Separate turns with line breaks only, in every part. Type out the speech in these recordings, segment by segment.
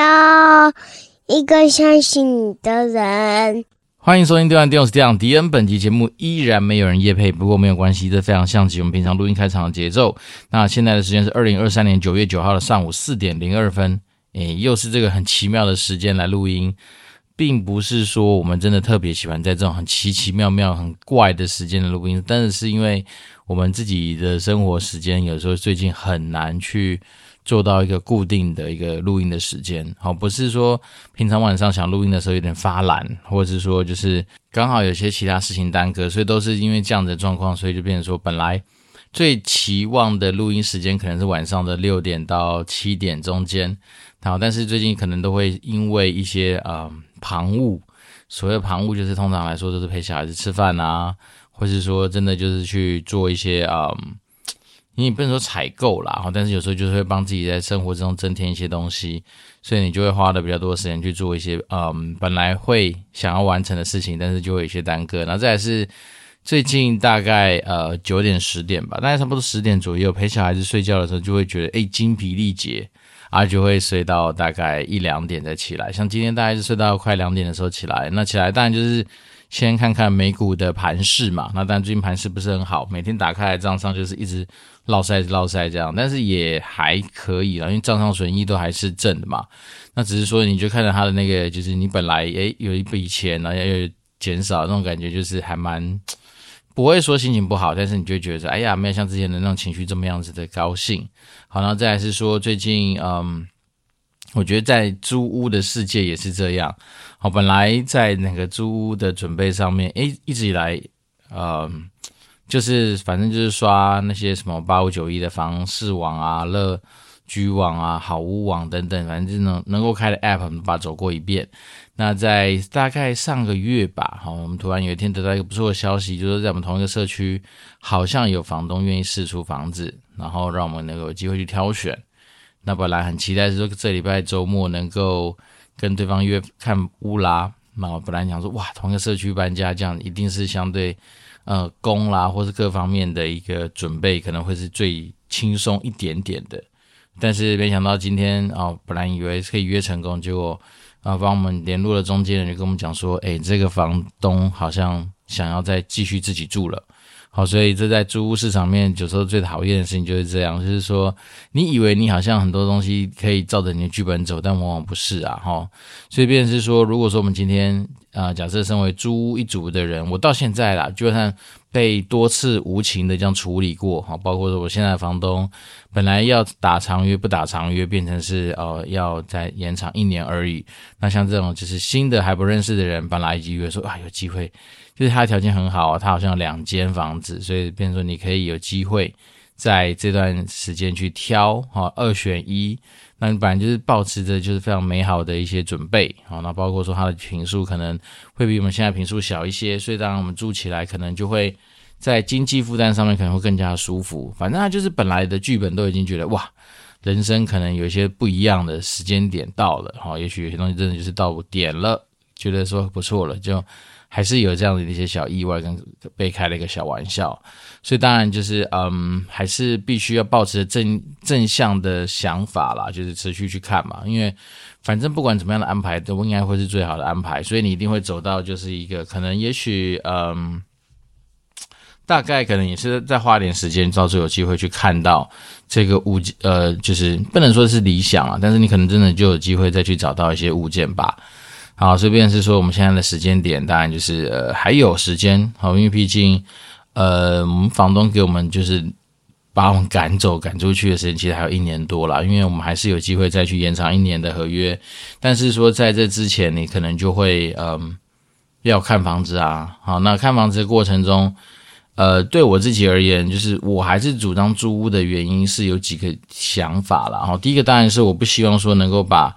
要一个相信你的人。
欢迎收听《电玩电脑是这样》迪恩。本集节目依然没有人夜配，不过没有关系，这非常像极我们平常录音开场的节奏。那现在的时间是二零二三年九月九号的上午四点零二分，诶，又是这个很奇妙的时间来录音，并不是说我们真的特别喜欢在这种很奇奇妙妙、很怪的时间的录音，但是是因为我们自己的生活时间有时候最近很难去。做到一个固定的一个录音的时间，好，不是说平常晚上想录音的时候有点发懒，或者是说就是刚好有些其他事情耽搁，所以都是因为这样的状况，所以就变成说本来最期望的录音时间可能是晚上的六点到七点中间，好，但是最近可能都会因为一些呃旁务，所谓旁务就是通常来说都是陪小孩子吃饭啊，或是说真的就是去做一些啊。你不能说采购啦，哈但是有时候就是会帮自己在生活中增添一些东西，所以你就会花的比较多的时间去做一些嗯本来会想要完成的事情，但是就会有一些耽搁。然后再来是最近大概呃九点十点吧，大概差不多十点左右陪小孩子睡觉的时候，就会觉得诶精疲力竭，啊就会睡到大概一两点再起来。像今天大概是睡到快两点的时候起来，那起来当然就是。先看看美股的盘势嘛，那当然最近盘势不是很好，每天打开来账上就是一直落赛落赛这样，但是也还可以啦，因为账上损益都还是正的嘛。那只是说你就看到它的那个，就是你本来诶有一笔钱，然后又减少那种感觉，就是还蛮不会说心情不好，但是你就觉得哎呀，没有像之前的那种情绪这么样子的高兴。好，然后再来是说最近嗯。我觉得在租屋的世界也是这样。好，本来在那个租屋的准备上面，诶，一直以来，呃，就是反正就是刷那些什么八五九一的房市网啊、乐居网啊、好屋网等等，反正就能能够开的 App，我们把它走过一遍。那在大概上个月吧，好，我们突然有一天得到一个不错的消息，就是在我们同一个社区，好像有房东愿意试出房子，然后让我们能够有机会去挑选。那本来很期待是说这礼拜周末能够跟对方约看屋啦。那我本来想说，哇，同一个社区搬家，这样一定是相对呃工啦，或是各方面的一个准备，可能会是最轻松一点点的。但是没想到今天啊、本来以为可以约成功，结果啊，帮我们联络了中间人，就跟我们讲说，哎，这个房东好像想要再继续自己住了。好，所以这在租屋市场面有时候最讨厌的事情就是这样，就是说你以为你好像很多东西可以照着你的剧本走，但往往不是啊，哈。所以便是说，如果说我们今天啊、假设身为租屋一族的人，我到现在啦，就算被多次无情的这样处理过，哈，包括说我现在的房东本来要打长约不打长约，变成是呃要再延长一年而已。那像这种就是新的还不认识的人，本来以为说啊有机会。就是他的条件很好，他好像有两间房子，所以变成说你可以有机会在这段时间去挑哈，二选一。那你本来就是保持着就是非常美好的一些准备，好，那包括说它的平数可能会比我们现在平数小一些，所以当然我们住起来可能就会在经济负担上面可能会更加舒服。反正他就是本来的剧本都已经觉得哇，人生可能有一些不一样的时间点到了，哈，也许有些东西真的就是到点了，觉得说不错了就。还是有这样的一些小意外，跟被开了一个小玩笑，所以当然就是嗯，还是必须要抱持正正向的想法啦，就是持续去看嘛，因为反正不管怎么样的安排，都应该会是最好的安排，所以你一定会走到就是一个可能，也许嗯，大概可能也是再花点时间，到时候有机会去看到这个物件，呃，就是不能说是理想啊，但是你可能真的就有机会再去找到一些物件吧。好，这边是说我们现在的时间点，当然就是呃还有时间，好，因为毕竟呃我们房东给我们就是把我们赶走赶出去的时间，其实还有一年多了，因为我们还是有机会再去延长一年的合约。但是说在这之前，你可能就会嗯、呃、要看房子啊，好，那看房子的过程中，呃对我自己而言，就是我还是主张租屋的原因是有几个想法啦。好，第一个当然是我不希望说能够把。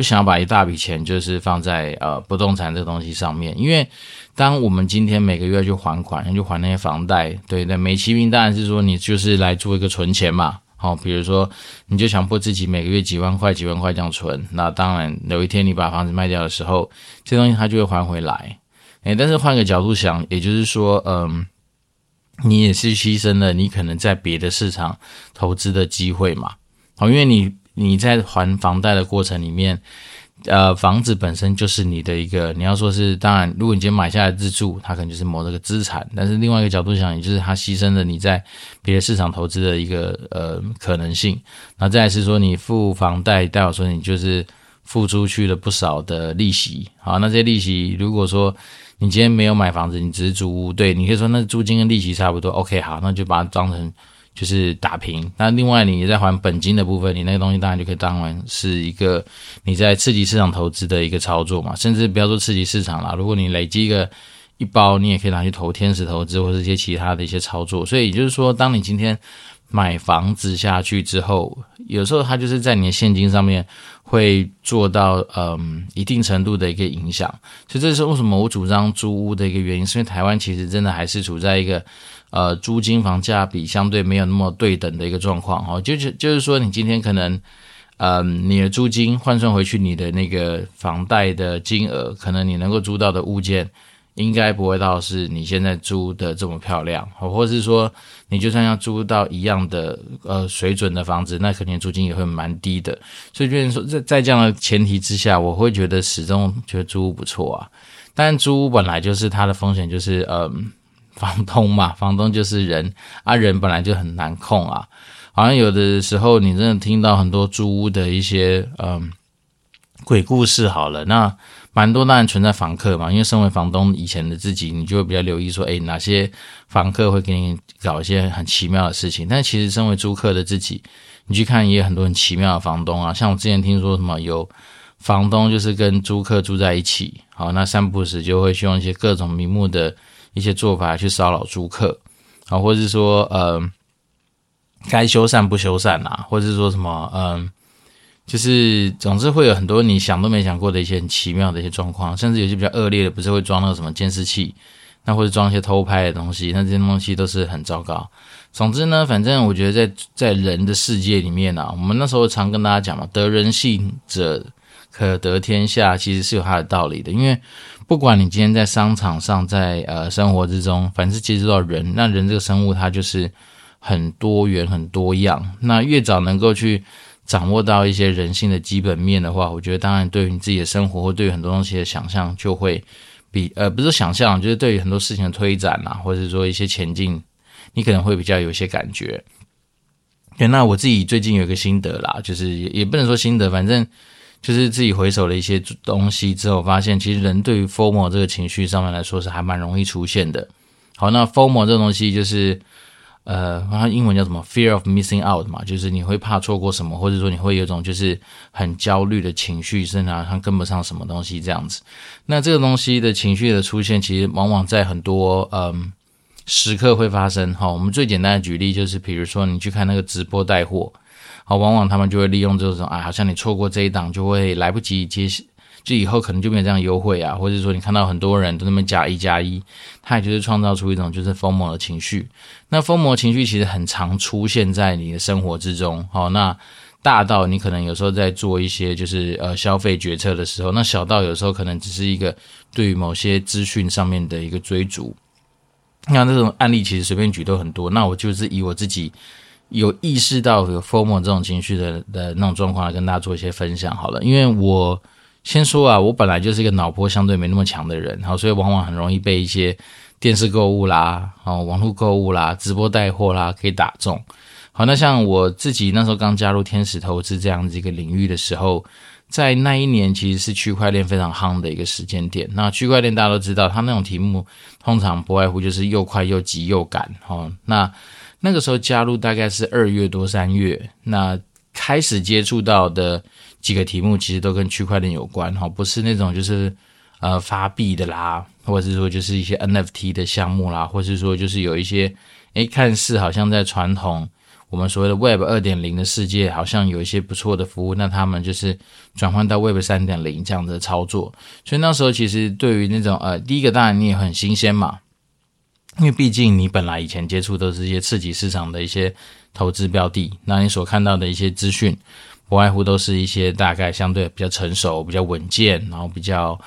不想要把一大笔钱就是放在呃不动产这东西上面，因为当我们今天每个月去还款，去还那些房贷，对，那美其名当然是说你就是来做一个存钱嘛，好，比如说你就强迫自己每个月几万块几万块这样存，那当然有一天你把房子卖掉的时候，这东西它就会还回来，诶，但是换个角度想，也就是说，嗯，你也是牺牲了你可能在别的市场投资的机会嘛。好，因为你你在还房贷的过程里面。呃，房子本身就是你的一个，你要说是当然，如果你今天买下来自住，它可能就是某这个资产。但是另外一个角度想，也就是它牺牲了你在别的市场投资的一个呃可能性。那再是说，你付房贷，代表说你就是付出去了不少的利息。好，那这些利息，如果说你今天没有买房子，你只是租屋，对，你可以说那租金跟利息差不多。OK，好，那就把它当成。就是打平，那另外你在还本金的部分，你那个东西当然就可以当然是一个你在刺激市场投资的一个操作嘛，甚至不要说刺激市场啦，如果你累积一个一包，你也可以拿去投天使投资或者一些其他的一些操作。所以也就是说，当你今天买房子下去之后，有时候它就是在你的现金上面会做到嗯一定程度的一个影响。所以这是为什么我主张租屋的一个原因，是因为台湾其实真的还是处在一个。呃，租金房价比相对没有那么对等的一个状况哈，就是就是说，你今天可能，嗯，你的租金换算回去，你的那个房贷的金额，可能你能够租到的物件，应该不会到是你现在租的这么漂亮，或者是说，你就算要租到一样的呃水准的房子，那肯定租金也会蛮低的。所以就是说，在在这样的前提之下，我会觉得始终觉得租屋不错啊。但租屋本来就是它的风险，就是嗯。房东嘛，房东就是人啊，人本来就很难控啊。好像有的时候，你真的听到很多租屋的一些嗯鬼故事。好了，那蛮多当然存在房客嘛，因为身为房东以前的自己，你就会比较留意说，诶，哪些房客会给你搞一些很奇妙的事情。但其实身为租客的自己，你去看也有很多很奇妙的房东啊。像我之前听说什么有房东就是跟租客住在一起，好，那散步时就会去用一些各种名目的。一些做法去骚扰租客，啊，或者是说，呃，该修缮不修缮啊，或者是说什么，嗯、就是总之会有很多你想都没想过的一些很奇妙的一些状况，甚至有些比较恶劣的，不是会装那个什么监视器，那或者装一些偷拍的东西，那这些东西都是很糟糕。总之呢，反正我觉得在在人的世界里面啊，我们那时候常跟大家讲嘛，得人心者可得天下，其实是有它的道理的，因为。不管你今天在商场上，在呃生活之中，凡是接触到人，那人这个生物它就是很多元、很多样。那越早能够去掌握到一些人性的基本面的话，我觉得当然对于你自己的生活或对于很多东西的想象就会比呃不是想象，就是对于很多事情的推展啊，或者说一些前进，你可能会比较有一些感觉。对，那我自己最近有一个心得啦，就是也也不能说心得，反正。就是自己回首了一些东西之后，发现其实人对于 formal 这个情绪上面来说是还蛮容易出现的。好，那 formal 这个东西就是，呃，它英文叫什么？Fear of missing out 嘛，就是你会怕错过什么，或者说你会有一种就是很焦虑的情绪，甚至好像跟不上什么东西这样子。那这个东西的情绪的出现，其实往往在很多嗯时刻会发生。好，我们最简单的举例就是，比如说你去看那个直播带货。好，往往他们就会利用这种啊，好像你错过这一档就会来不及接，就以后可能就没有这样优惠啊，或者说你看到很多人都那么加一加一，他也就是创造出一种就是疯魔的情绪。那疯魔情绪其实很常出现在你的生活之中。好，那大到你可能有时候在做一些就是呃消费决策的时候，那小到有时候可能只是一个对于某些资讯上面的一个追逐。那这种案例其实随便举都很多。那我就是以我自己。有意识到有 FOMO 这种情绪的的那种状况，来跟大家做一些分享好了。因为我先说啊，我本来就是一个脑波相对没那么强的人，好，所以往往很容易被一些电视购物啦、哦网络购物啦、直播带货啦给打中。好，那像我自己那时候刚加入天使投资这样子一个领域的时候，在那一年其实是区块链非常夯的一个时间点。那区块链大家都知道，它那种题目通常不外乎就是又快又急又赶，哦，那。那个时候加入大概是二月多三月，那开始接触到的几个题目其实都跟区块链有关哈，不是那种就是呃发币的啦，或者是说就是一些 NFT 的项目啦，或者是说就是有一些诶看似好像在传统我们所谓的 Web 二点零的世界，好像有一些不错的服务，那他们就是转换到 Web 三点零这样的操作，所以那时候其实对于那种呃第一个当然你也很新鲜嘛。因为毕竟你本来以前接触都是一些次级市场的一些投资标的，那你所看到的一些资讯，不外乎都是一些大概相对比较成熟、比较稳健，然后比较，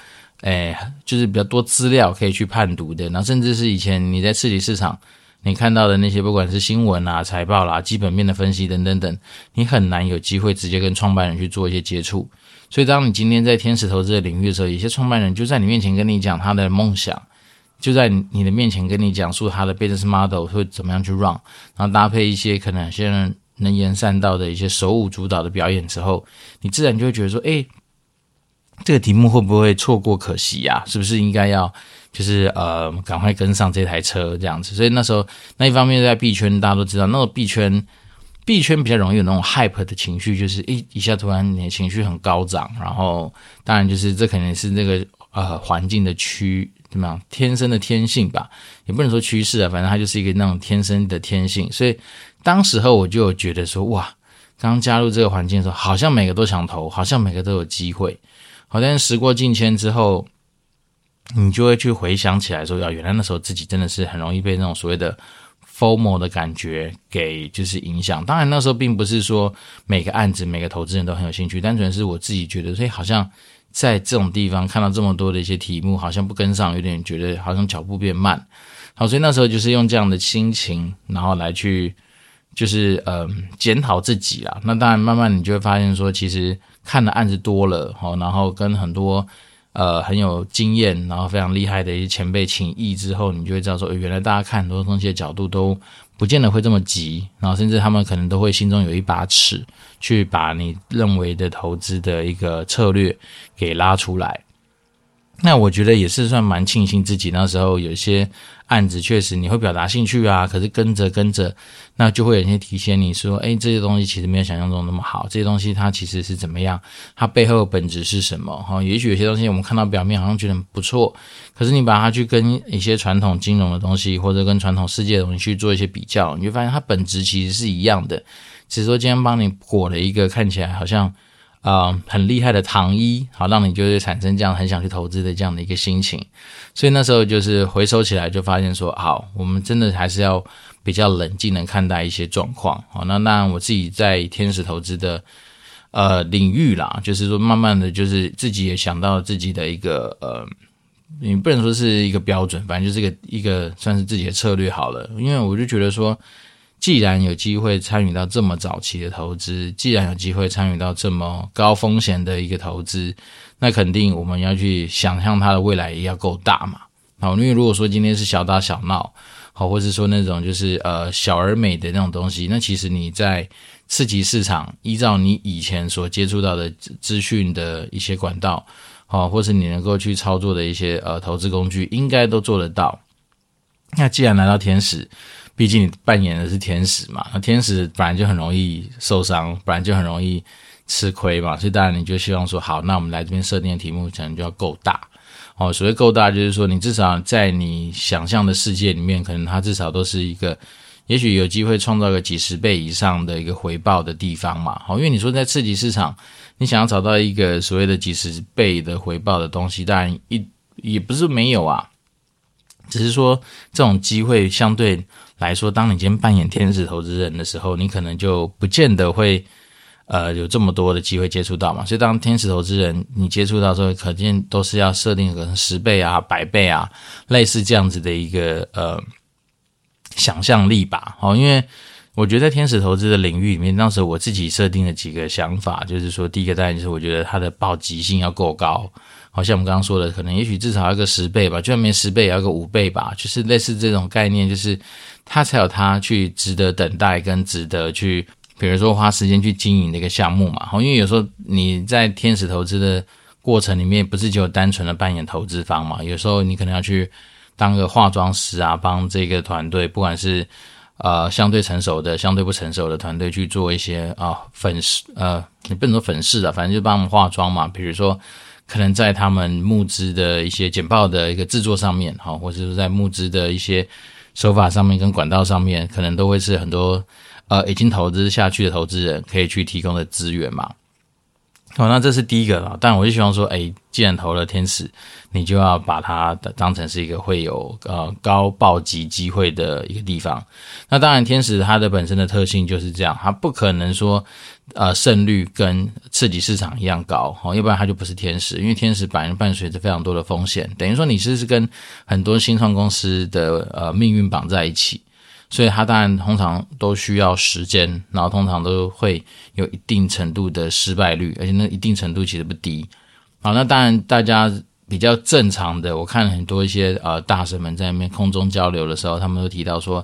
诶，就是比较多资料可以去判读的。然后甚至是以前你在次级市场，你看到的那些不管是新闻啊、财报啦、基本面的分析等等等，你很难有机会直接跟创办人去做一些接触。所以，当你今天在天使投资的领域的时候，有些创办人就在你面前跟你讲他的梦想，就在你的面前跟你讲述他的 business model 会怎么样去 run，然后搭配一些可能有些人能言善道的一些手舞足蹈的表演之后，你自然就会觉得说，诶，这个题目会不会错过可惜呀、是不是应该要就是呃赶快跟上这台车这样子？所以那时候那一方面在币圈，大家都知道，那个币圈。币圈比较容易有那种 hype 的情绪，就是一一下突然你的情绪很高涨，然后当然就是这可能是这个呃环境的趋怎么样天生的天性吧，也不能说趋势啊，反正它就是一个那种天生的天性。所以当时候我就有觉得说，哇，刚加入这个环境的时候，好像每个都想投，好像每个都有机会。好，但时过境迁之后，你就会去回想起来说，要原来那时候自己真的是很容易被那种所谓的。“formal” 的感觉给就是影响，当然那时候并不是说每个案子每个投资人都很有兴趣，单纯是我自己觉得，所以好像在这种地方看到这么多的一些题目，好像不跟上，有点觉得好像脚步变慢。好，所以那时候就是用这样的心情，然后来去就是呃检讨自己啦。那当然慢慢你就会发现说，其实看的案子多了，好，然后跟很多。呃，很有经验，然后非常厉害的一些前辈请益之后，你就会知道说，原来大家看很多东西的角度都不见得会这么急，然后甚至他们可能都会心中有一把尺，去把你认为的投资的一个策略给拉出来。那我觉得也是算蛮庆幸自己那时候有一些。案子确实你会表达兴趣啊，可是跟着跟着，那就会有一些提醒你说，诶，这些东西其实没有想象中那么好，这些东西它其实是怎么样，它背后的本质是什么？哈，也许有些东西我们看到表面好像觉得不错，可是你把它去跟一些传统金融的东西，或者跟传统世界的东西去做一些比较，你就发现它本质其实是一样的，只是说今天帮你裹了一个看起来好像。啊、很厉害的糖衣，好，让你就会产生这样很想去投资的这样的一个心情。所以那时候就是回收起来，就发现说，好，我们真的还是要比较冷静的看待一些状况。好，那当然我自己在天使投资的呃领域啦，就是说慢慢的就是自己也想到自己的一个呃，你不能说是一个标准，反正就是个一个算是自己的策略好了。因为我就觉得说。既然有机会参与到这么早期的投资，既然有机会参与到这么高风险的一个投资，那肯定我们要去想象它的未来也要够大嘛。好，因为如果说今天是小打小闹，好，或是说那种就是呃小而美的那种东西，那其实你在次级市场，依照你以前所接触到的资讯的一些管道，好，或是你能够去操作的一些呃投资工具，应该都做得到。那既然来到天使，毕竟你扮演的是天使嘛，那天使本来就很容易受伤，本来就很容易吃亏嘛，所以当然你就希望说，好，那我们来这边设定的题目可能就要够大哦。所谓够大，就是说你至少在你想象的世界里面，可能它至少都是一个，也许有机会创造个几十倍以上的一个回报的地方嘛。好，因为你说在次级市场，你想要找到一个所谓的几十倍的回报的东西，当然一也不是没有啊，只是说这种机会相对。来说，当你今天扮演天使投资人的时候，你可能就不见得会，呃，有这么多的机会接触到嘛。所以，当天使投资人你接触到时候，可见都是要设定可能十倍啊、百倍啊，类似这样子的一个呃想象力吧。哦，因为我觉得在天使投资的领域里面，当时我自己设定了几个想法，就是说，第一个当然就是我觉得它的暴击性要够高。好像我们刚刚说的，可能也许至少要个十倍吧，就算没十倍，也要个五倍吧，就是类似这种概念，就是它才有它去值得等待跟值得去，比如说花时间去经营的一个项目嘛。好，因为有时候你在天使投资的过程里面，不是只有单纯的扮演投资方嘛，有时候你可能要去当个化妆师啊，帮这个团队，不管是呃相对成熟的、相对不成熟的团队去做一些啊粉饰，呃，你不能说粉饰啊，反正就帮他们化妆嘛，比如说。可能在他们募资的一些简报的一个制作上面，哈，或者是在募资的一些手法上面跟管道上面，可能都会是很多呃已经投资下去的投资人可以去提供的资源嘛。好，那这是第一个了。但我就希望说，诶，既然投了天使，你就要把它当成是一个会有呃高暴击机会的一个地方。那当然，天使它的本身的特性就是这样，它不可能说。呃，胜率跟刺激市场一样高，哦，要不然它就不是天使。因为天使本身伴随着非常多的风险，等于说你是是跟很多新创公司的呃命运绑在一起。所以它当然通常都需要时间，然后通常都会有一定程度的失败率，而且那一定程度其实不低。好，那当然大家比较正常的，我看很多一些呃大神们在那边空中交流的时候，他们都提到说，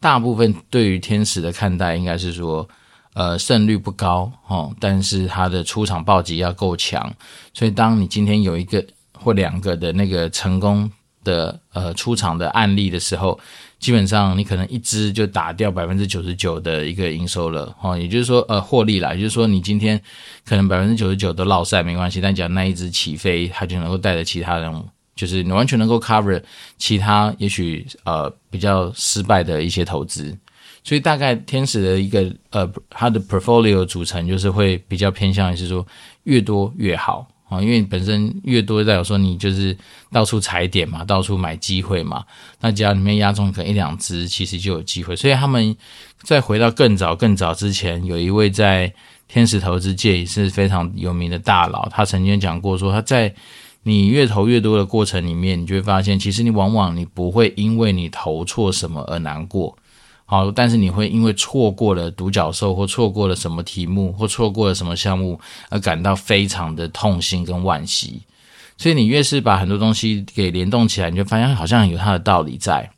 大部分对于天使的看待应该是说，呃胜率不高哦，但是他的出场暴击要够强，所以当你今天有一个或两个的那个成功的呃出场的案例的时候。基本上你可能一支就打掉百分之九十九的一个营收了，哦，也就是说，呃，获利啦，也就是说，你今天可能百分之九十九都落赛没关系，但只要那一只起飞，它就能够带着其他人，就是你完全能够 cover 其他也许呃比较失败的一些投资，所以大概天使的一个呃它的 portfolio 组成就是会比较偏向于是说越多越好。啊，因为本身越多，代表说你就是到处踩点嘛，到处买机会嘛。那只要里面押中可能一两只，其实就有机会。所以他们再回到更早更早之前，有一位在天使投资界也是非常有名的大佬，他曾经讲过说，他在你越投越多的过程里面，你就会发现，其实你往往你不会因为你投错什么而难过。好，但是你会因为错过了独角兽，或错过了什么题目，或错过了什么项目，而感到非常的痛心跟惋惜。所以你越是把很多东西给联动起来，你就发现好像有它的道理在。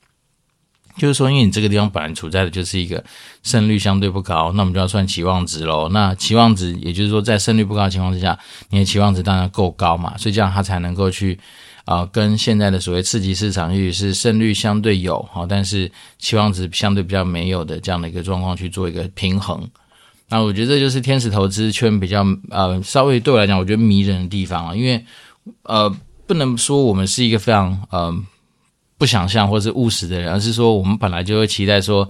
就是说，因为你这个地方本来处在的就是一个胜率相对不高，那我们就要算期望值喽。那期望值，也就是说，在胜率不高的情况之下，你的期望值当然够高嘛，所以这样它才能够去。啊、跟现在的所谓次级市场，也许是胜率相对有好，但是期望值相对比较没有的这样的一个状况去做一个平衡。那我觉得这就是天使投资圈比较呃稍微对我来讲，我觉得迷人的地方啊，因为呃不能说我们是一个非常呃不想象或是务实的人，而是说我们本来就会期待说。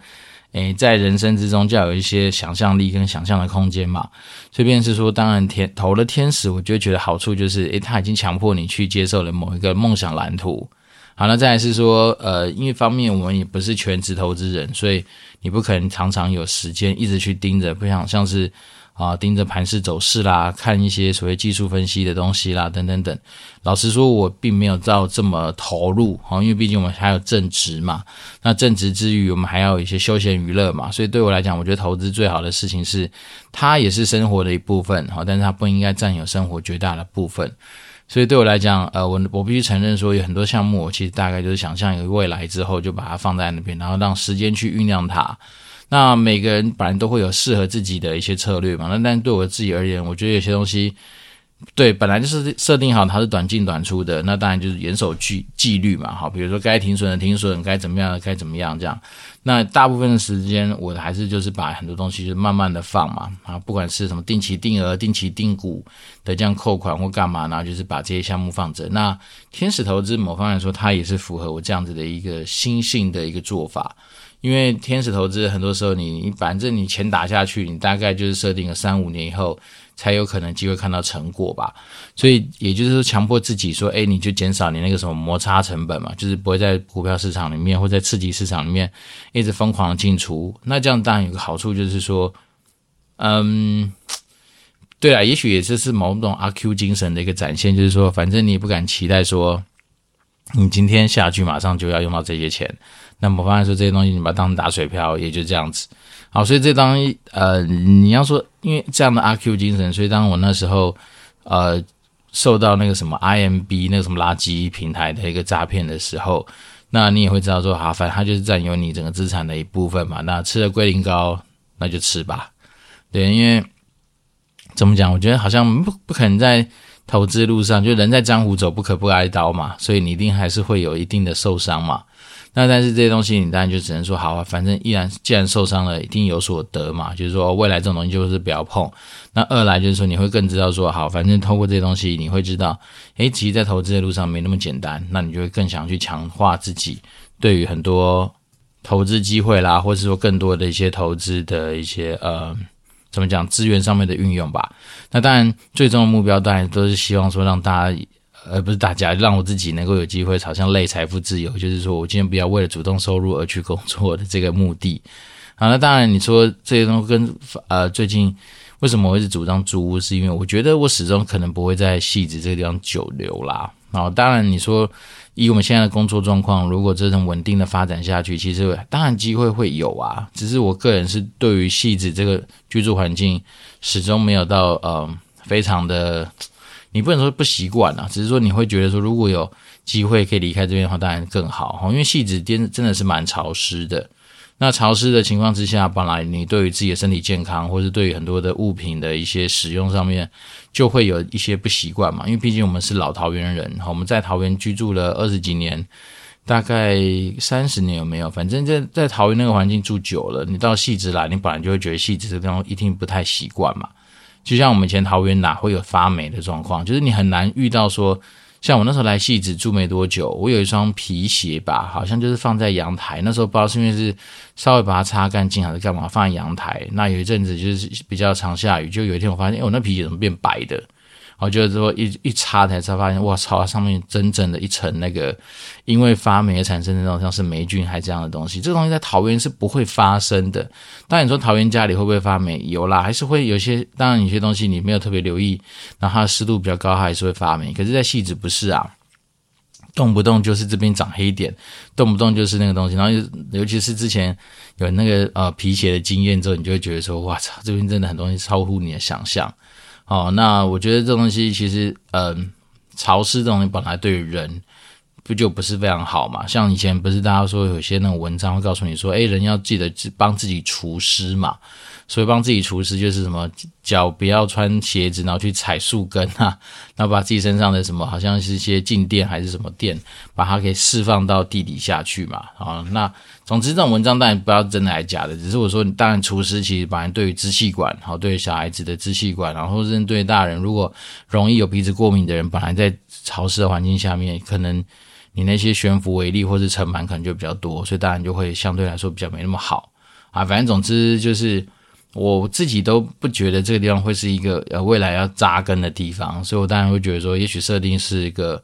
诶，在人生之中就要有一些想象力跟想象的空间嘛。这边是说，当然天投了天使，我就觉得好处就是，诶，他已经强迫你去接受了某一个梦想蓝图。好，那再来是说，呃，因为方面我们也不是全职投资人，所以你不可能常常有时间一直去盯着，不想像是。啊，盯着盘势走势啦，看一些所谓技术分析的东西啦，等等等。老实说，我并没有到这么投入，哈，因为毕竟我们还有正职嘛。那正职之余，我们还要有一些休闲娱乐嘛。所以对我来讲，我觉得投资最好的事情是，它也是生活的一部分，哈，但是它不应该占有生活绝大的部分。所以对我来讲，呃，我我必须承认说，有很多项目，我其实大概就是想象一个未来之后，就把它放在那边，然后让时间去酝酿它。那每个人本来都会有适合自己的一些策略嘛，那但对我自己而言，我觉得有些东西，对，本来就是设定好它是短进短出的，那当然就是严守纪纪律嘛，好，比如说该停损的停损，该怎么样的该怎么样这样。那大部分的时间，我还是就是把很多东西就慢慢的放嘛，啊，不管是什么定期定额、定期定股的这样扣款或干嘛呢，就是把这些项目放着。那天使投资某方面来说，它也是符合我这样子的一个心性的一个做法。因为天使投资很多时候你，你反正你钱打下去，你大概就是设定了三五年以后才有可能机会看到成果吧。所以也就是说，强迫自己说，哎，你就减少你那个什么摩擦成本嘛，就是不会在股票市场里面或在刺激市场里面一直疯狂进出。那这样当然有个好处就是说，嗯，对啊，也许也就是某种阿 Q 精神的一个展现，就是说，反正你也不敢期待说，你今天下去马上就要用到这些钱。那么，方案说这些东西，你把它当成打水漂，也就这样子。好，所以这当呃，你要说，因为这样的阿 Q 精神，所以当我那时候呃受到那个什么 IMB 那个什么垃圾平台的一个诈骗的时候，那你也会知道说，好，反正它就是占有你整个资产的一部分嘛。那吃了龟苓膏，那就吃吧。对，因为怎么讲？我觉得好像不不可能在投资路上，就人在江湖走，不可不挨刀嘛。所以你一定还是会有一定的受伤嘛。那但是这些东西，你当然就只能说好啊，反正依然既然受伤了，一定有所得嘛。就是说未来这种东西就是不要碰。那二来就是说你会更知道说好，反正透过这些东西，你会知道，诶，其实，在投资的路上没那么简单。那你就会更想去强化自己对于很多投资机会啦，或是说更多的一些投资的一些呃，怎么讲资源上面的运用吧。那当然，最终的目标当然都是希望说让大家。而不是大家让我自己能够有机会朝向类财富自由，就是说我今天不要为了主动收入而去工作的这个目的。好，那当然你说这些东西跟呃最近为什么我一直主张租屋，是因为我觉得我始终可能不会在汐止这个地方久留啦。然后当然你说以我们现在的工作状况，如果这种稳定的发展下去，其实当然机会会有啊。只是我个人是对于汐止这个居住环境始终没有到呃非常的，你不能说不习惯啊，只是说你会觉得说如果有机会可以离开这边的话，当然更好哈。因为汐止真真的是蛮潮湿的。那潮湿的情况之下，本来你对于自己的身体健康，或是对于很多的物品的一些使用上面，就会有一些不习惯嘛。因为毕竟我们是老桃园人哈，我们在桃园居住了二十几年，大概三十年有没有？反正在在桃园那个环境住久了，你到汐止来，你本来就会觉得汐止这地方一定不太习惯嘛。就像我们以前桃园哪会有发霉的状况，就是你很难遇到说。像我那时候来戏子住没多久，我有一双皮鞋吧，好像就是放在阳台。那时候不知道是因为是稍微把它擦干净还是干嘛，放在阳台。那有一阵子就是比较常下雨，就有一天我发现，哎，我那皮鞋怎么变白的？我就是说一一擦才才发现，哇操！上面真正的一层那个，因为发霉产生的那种像是霉菌还这样的东西，这个东西在桃园是不会发生的。当然你说桃园家里会不会发霉？有啦，还是会有些。当然有些东西你没有特别留意，然后它的湿度比较高，它还是会发霉。可是，在汐止不是啊，动不动就是这边长黑点，动不动就是那个东西。然后尤其是之前有那个呃皮鞋的经验之后，你就会觉得说，哇操，这边真的很多东西超乎你的想象。哦，那我觉得这东西其实，嗯、潮湿这东西本来对人不就不是非常好嘛？像以前不是大家说有些那种文章会告诉你说，哎，人要记得帮自己除湿嘛。所以帮自己除湿就是什么脚不要穿鞋子，然后去踩树根啊，然后把自己身上的什么好像是一些静电还是什么电，把它给释放到地底下去嘛。啊，那总之这种文章当然不知道真的还是假的，只是我说，当然除湿其实本来对于支气管，好，对于小孩子的支气管，然后针对大人，如果容易有鼻子过敏的人，本来在潮湿的环境下面，可能你那些悬浮微粒或是尘螨可能就比较多，所以当然就会相对来说比较没那么好啊。反正总之就是。我自己都不觉得这个地方会是一个呃未来要扎根的地方，所以我当然会觉得说，也许设定是一个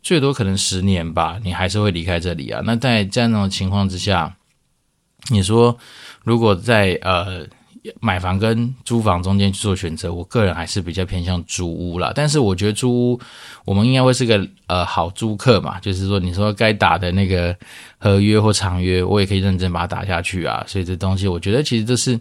最多可能十年吧，你还是会离开这里啊。那在这样的情况之下，你说如果在呃买房跟租房中间去做选择，我个人还是比较偏向租屋啦。但是我觉得租屋我们应该会是个呃好租客嘛，就是说你说该打的那个合约或长约，我也可以认真把它打下去啊。所以这东西我觉得其实这是。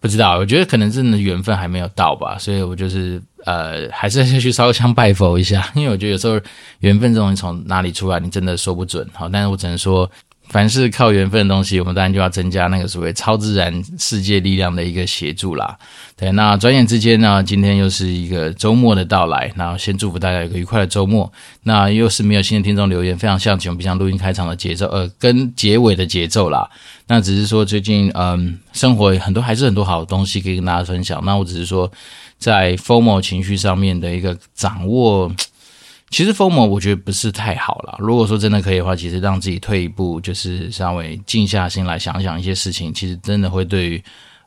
不知道，我觉得可能真的缘分还没有到吧，所以我就是呃，还是要去烧香拜佛一下，因为我觉得有时候缘分这种东西从哪里出来，你真的说不准。好，但是我只能说。凡是靠缘分的东西，我们当然就要增加那个所谓超自然世界力量的一个协助啦。对，那转眼之间呢，今天又是一个周末的到来，然后先祝福大家有个愉快的周末。那又是没有新的听众留言，非常像我们平常录音开场的节奏，呃，跟结尾的节奏啦。那只是说最近嗯，生活很多还是很多好的东西可以跟大家分享。那我只是说在 FOMO 情绪上面的一个掌握。其实 FOMO 我觉得不是太好了。如果说真的可以的话，其实让自己退一步，就是稍微静下心来想想一些事情，其实真的会对于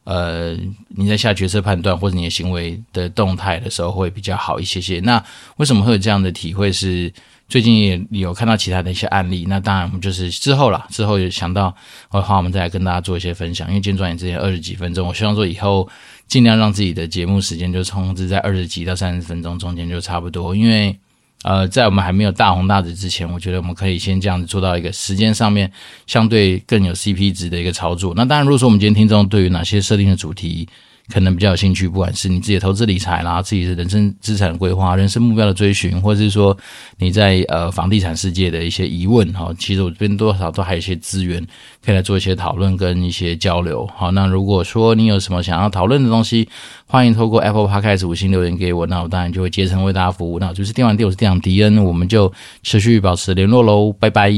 呃你在下决策判断或者你的行为的动态的时候会比较好一些些。那为什么会有这样的体会？是最近也有看到其他的一些案例。那当然我们就是之后啦，之后有想到的话，我们再来跟大家做一些分享。因为今天转眼之间二十几分钟，我希望说以后尽量让自己的节目时间就控制在二十几到三十分钟中间就差不多，因为。呃，在我们还没有大红大紫之前，我觉得我们可以先这样子做到一个时间上面相对更有 CP 值的一个操作。那当然，如果说我们今天听众对于哪些设定的主题，可能比较有兴趣，不管是你自己的投资理财啦，自己的人生资产规划、人生目标的追寻，或者是说你在呃房地产世界的一些疑问哈，其实我这边多少都还有一些资源可以来做一些讨论跟一些交流。好，那如果说你有什么想要讨论的东西，欢迎透过 Apple Podcast 五星留言给我，那我当然就会竭诚为大家服务。那我就是电玩店，我是店长迪恩，我们就持续保持联络喽，拜拜。